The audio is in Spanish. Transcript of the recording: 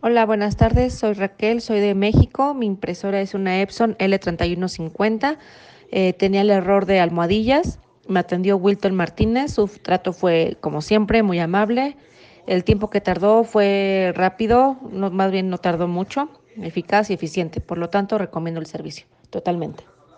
Hola, buenas tardes. Soy Raquel, soy de México. Mi impresora es una Epson L3150. Eh, tenía el error de almohadillas. Me atendió Wilton Martínez. Su trato fue, como siempre, muy amable. El tiempo que tardó fue rápido, no, más bien no tardó mucho, eficaz y eficiente. Por lo tanto, recomiendo el servicio totalmente.